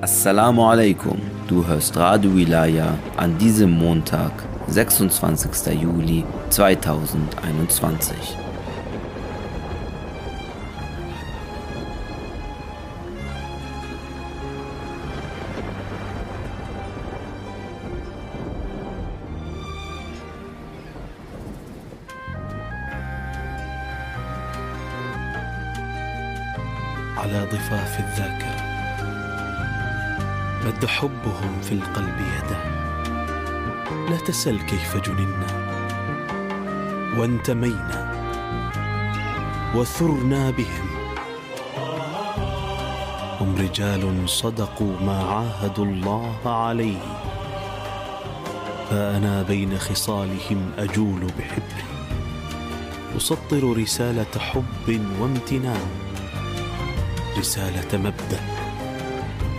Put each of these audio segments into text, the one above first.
Assalamu alaikum. Du hörst Radio Wilaya an diesem Montag, 26. Juli 2021. على ضفاف الذاكرة مد حبهم في القلب يده لا تسل كيف جننا وانتمينا وثرنا بهم. هم رجال صدقوا ما عاهدوا الله عليه فأنا بين خصالهم أجول بحبي أسطر رسالة حب وامتنان رسالة مبدأ.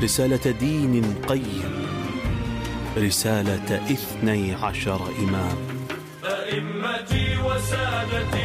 رسالة دين قيم. رسالة اثني عشر إمام. أئمتي وسادتي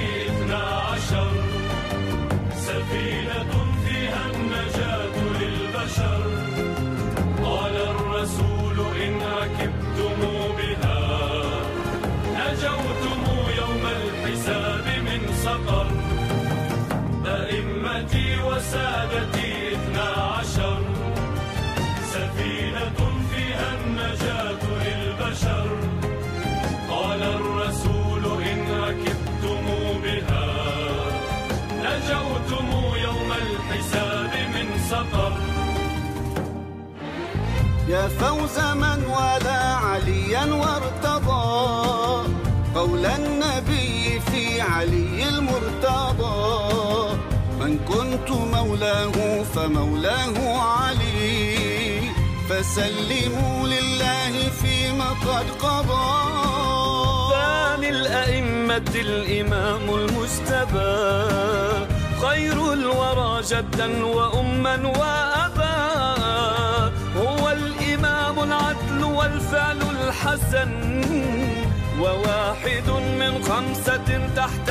يا فوز من والى عليا وارتضى. قول النبي في علي المرتضى. من كنت مولاه فمولاه علي. فسلموا لله فيما قد قضى. ثاني الأئمة الإمام المجتبى خير الورى جدا وأما وأبا والفعل الحسن وواحد من خمسة تحت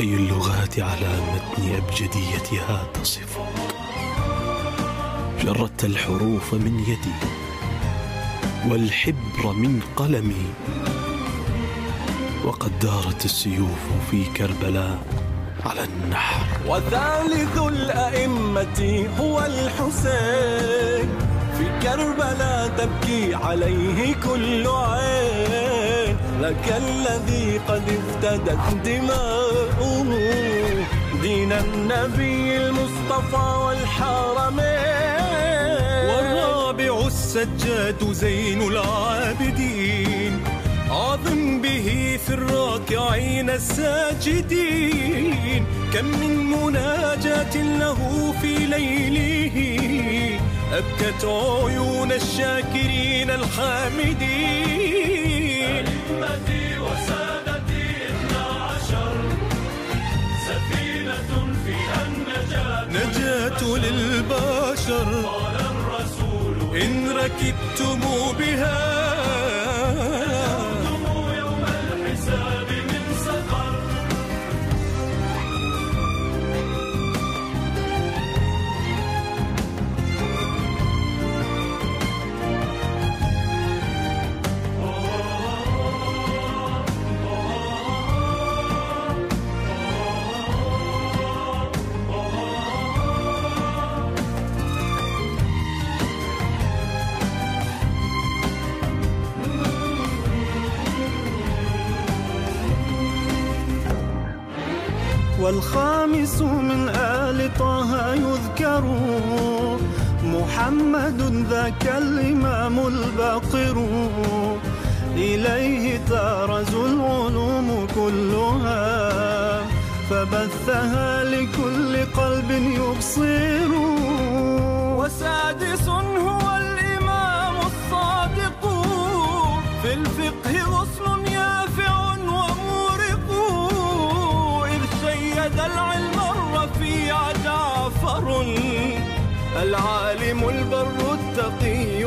أي اللغات على متن أبجديتها تصفك جردت الحروف من يدي والحبر من قلمي. وقد دارت السيوف في كربلاء على النحر. وثالث الأئمة هو الحسين. في كربلاء تبكي عليه كل عين. لك الذي قد افتدت دماؤه دين النبي المصطفى والحرمين والرابع السجاد زين العابدين. عظم به في الراكعين الساجدين. كم من مناجاة له في ليله. أبكت عيون الشاكرين الحامدين. للبشر قال الرسول إن ركبتم بها والخامس من آل طه يذكر محمد ذاك الإمام الباقر. إليه تارز العلوم كلها فبثها لكل قلب يبصر. وسادس هو الإمام الصادق في الفقه غصن العالم البر التقي.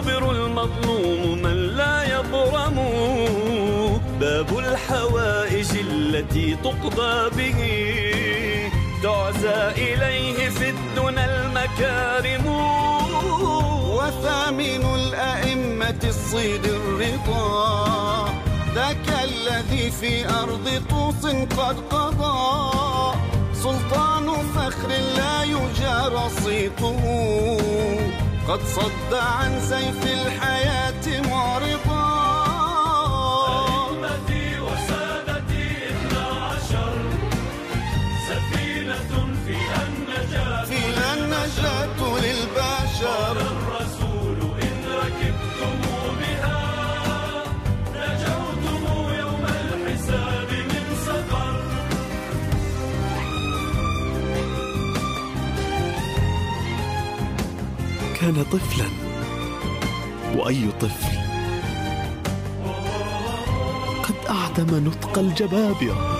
الصابر المظلوم من لا يظلم. باب الحوائج التي تقضى به. تعزى إليه في الدنى المكارم. وثامن الأئمة الصيد الرضا. ذاك الذي في أرض طوس قد قضى. سلطان فخر لا يجار صيته. قد صد عن سيف الحياة معرضا. كان طفلا. وأي طفل قد أعدم نطق الجبابرة.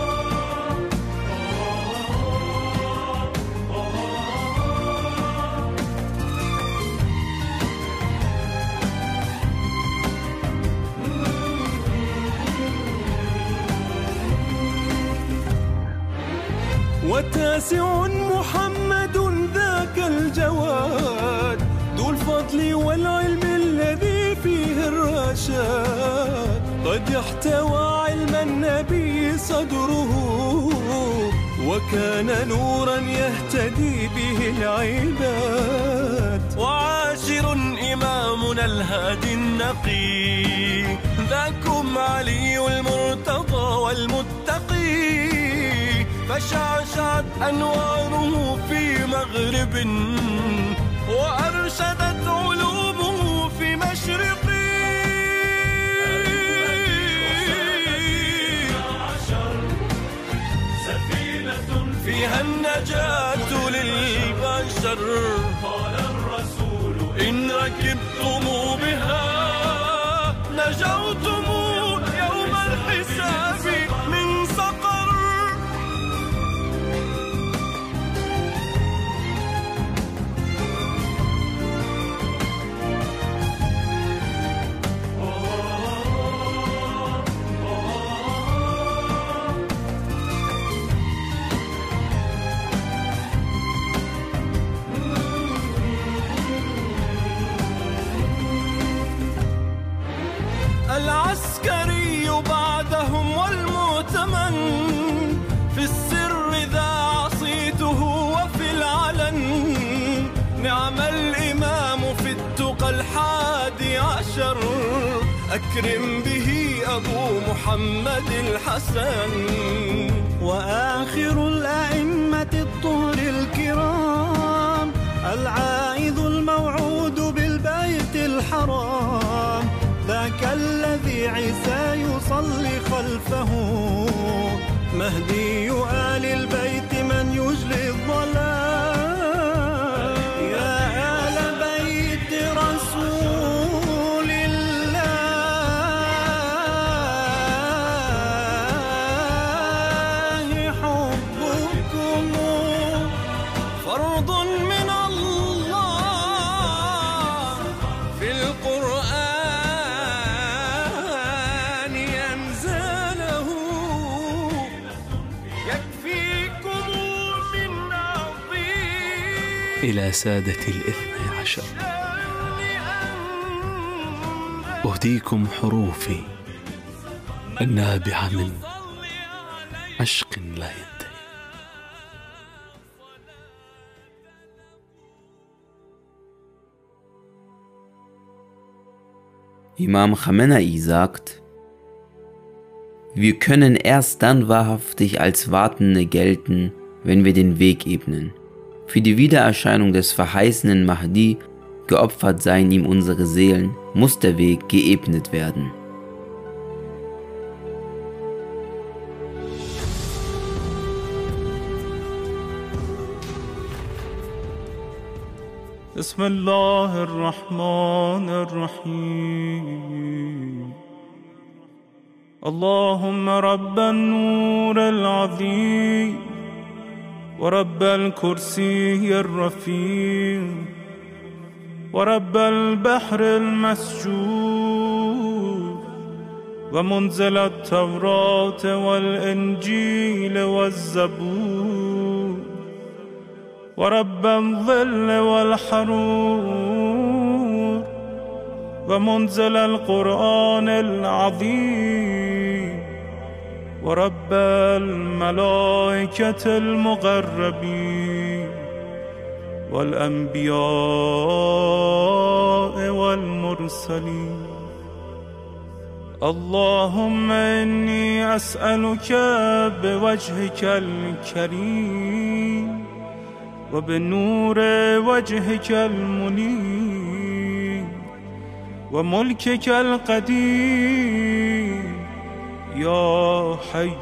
وتاسع محمد علم النبي صدره وكان نورا يهتدي به العباد. وعاشر إمامنا الهادي النقي ذاكم علي المرتضى والمتقي. فشعشعت أنواره في مغرب وأرشدت علومه فيها النجاة للبشر. قال الرسول إن ركبتم بها نجوتم أكرم به أبو محمد الحسن. وآخر الأئمة الطهر الكرام. العائذ الموعود بالبيت الحرام. ذاك الذي عيسى يصلي خلفه. مهدي عظيم الى ساده الاثني عشر الشأن أهديكم حروفي النابعة من عشق لا ينتهي Imam Khamenei sagt, wir können erst dann wahrhaftig als Wartende gelten, wenn wir den Weg ebnen. Für die Wiedererscheinung des verheißenen Mahdi, geopfert seien ihm unsere Seelen, muss der Weg geebnet werden. بسم الله الرحمن الرحيم اللهم رب النور العظيم ورب الكرسي الرفيع ورب البحر المسجود ومنزل التوراة والإنجيل والزبور ورب الظل والحرور ومنزل القرآن العظيم. ورب الملائكة المقربين والأنبياء والمرسلين. اللهم إني أسألك بوجهك الكريم وبنور وجهك المنير وملكك القديم يا حي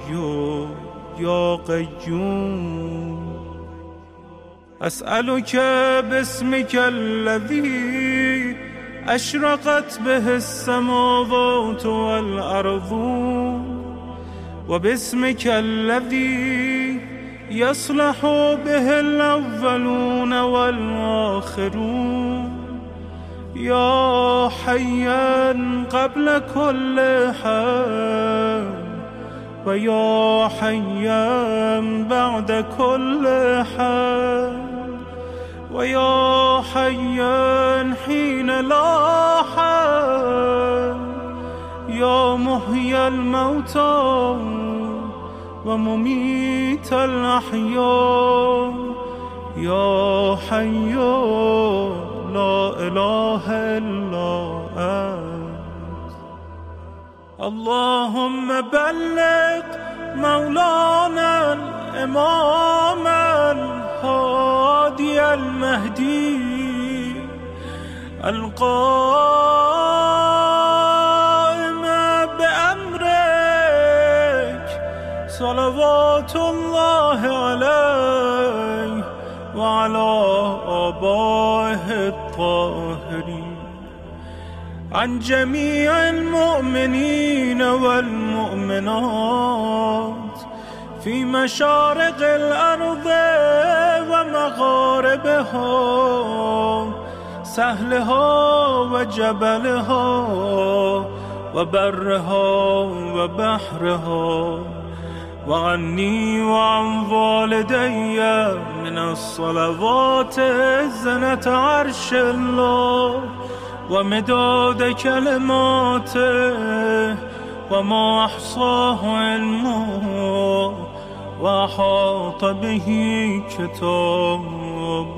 يا قيوم. أسألك باسمك الذي أشرقت به السماوات والأرض وباسمك الذي يصلح به الأولون والآخرون. يا حيا قبل كل حي ويا حيا بعد كل حي ويا حيا حين لا حي يا محيي الموتى ومميت الأحياء يا حي لا إله إلا أنت. اللهم بلغ مولانا الإمام الهادي المهدي القائم بأمرك صلوات الله عليه وعلى آبائه الطاهرين عن جميع المؤمنين والمؤمنات في مشارق الأرض ومغاربها سهلها وجبلها وبرها وبحرها. وعني وعن والدي من الصلوات زنة عرش الله ومداد كلماته وما أحصاه علمه وأحاط به كتابه.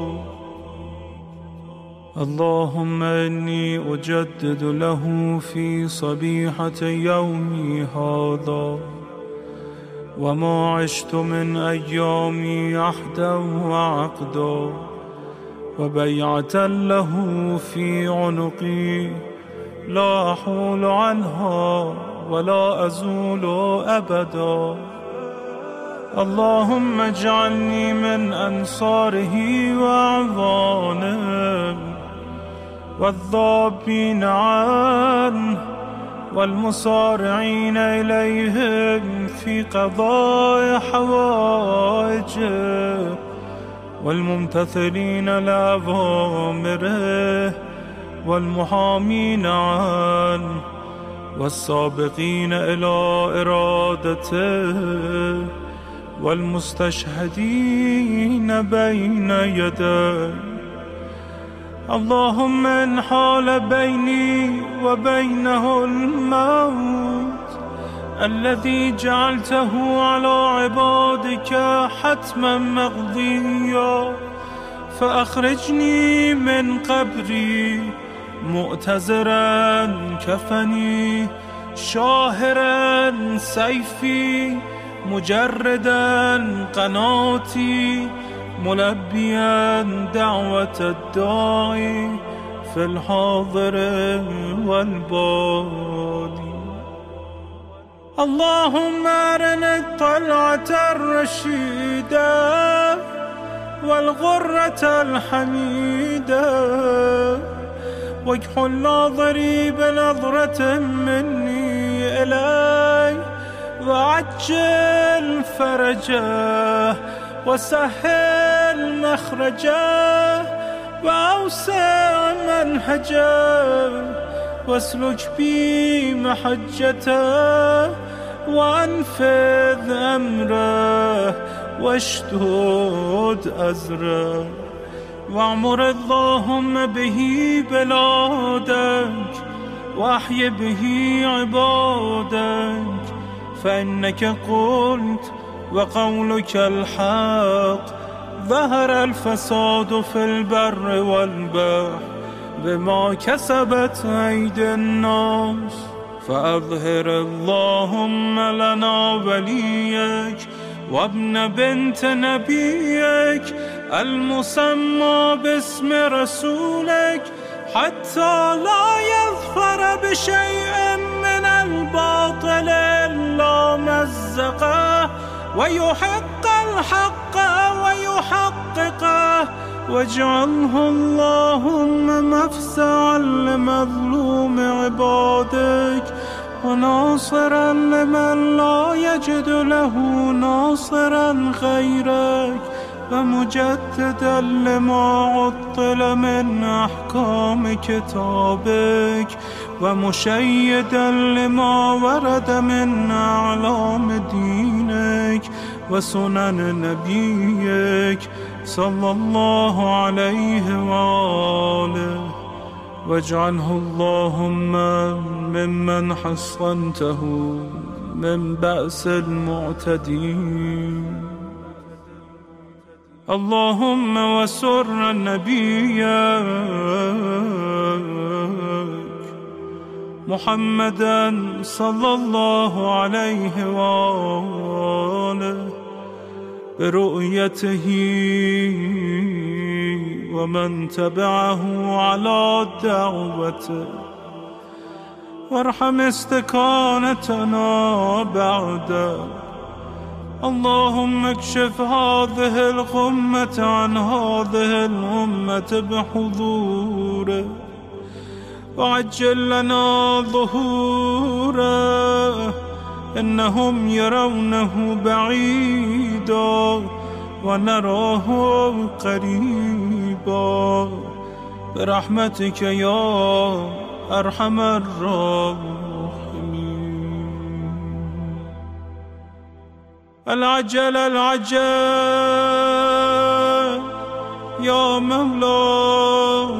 اللهم إني أجدد له في صبيحة يومي هذا. وما عشت من أيامي عهدا وعقدا وبيعة له في عنقي لا أحول عنها ولا أزول أبدا. اللهم اجعلني من أنصاره وأعوانه والذابين عنه والمصارعين إليهم في قضاء حوائجه والممتثلين لأوامره والمحامين عنه والسابقين إلى إرادته والمستشهدين بين يديه. اللهم إن حال بيني وبينه الموت الذي جعلته على عبادك حتما مقضيا. فأخرجني من قبري مؤتزرا كفني شاهرا سيفي مجردا قناتي. ملبيا دعوة الداعي في الحاضر والبادي اللهم أرنا الطلعة الرشيدة والغرة الحميدة. واكحل ناظري بنظرة مني إلي وعجل فرجه وسهل مخرجه وأوسع منهجه واسلك بي محجته وانفذ أمره واشدد أزره واعمر اللهم به بلادك واحي به عبادك فإنك قلت وقولك الحق. ظهر الفساد في البر والبحر بما كسبت أيدي الناس. فأظهر اللهم لنا وليك وابن بنت نبيك المسمى باسم رسولك حتى لا يظفر بشيء من الباطل إلا مزقه. ويحق الحق ويحققه واجعله اللهم مفزعا لمظلوم عبادك وناصرا لمن لا يجد له ناصرا غيرك ومجددا لما عطل من أحكام كتابك ومشيدا لما ورد من أعلام دينك وسنن نبيك صلى الله عليه وآله. واجعله اللهم ممن حصنته من بأس المعتدين. اللهم وسر النبي. محمدا صلى الله عليه وآله برؤيته ومن تبعه على دعوته وارحم استكانتنا بعده اللهم اكشف هذه الغمة عن هذه الأمة بحضوره. وعجل لنا ظهوره إنهم يرونه بعيدا ونراه قريبا. برحمتك يا أرحم الراحمين. العجل العجل يا مولاي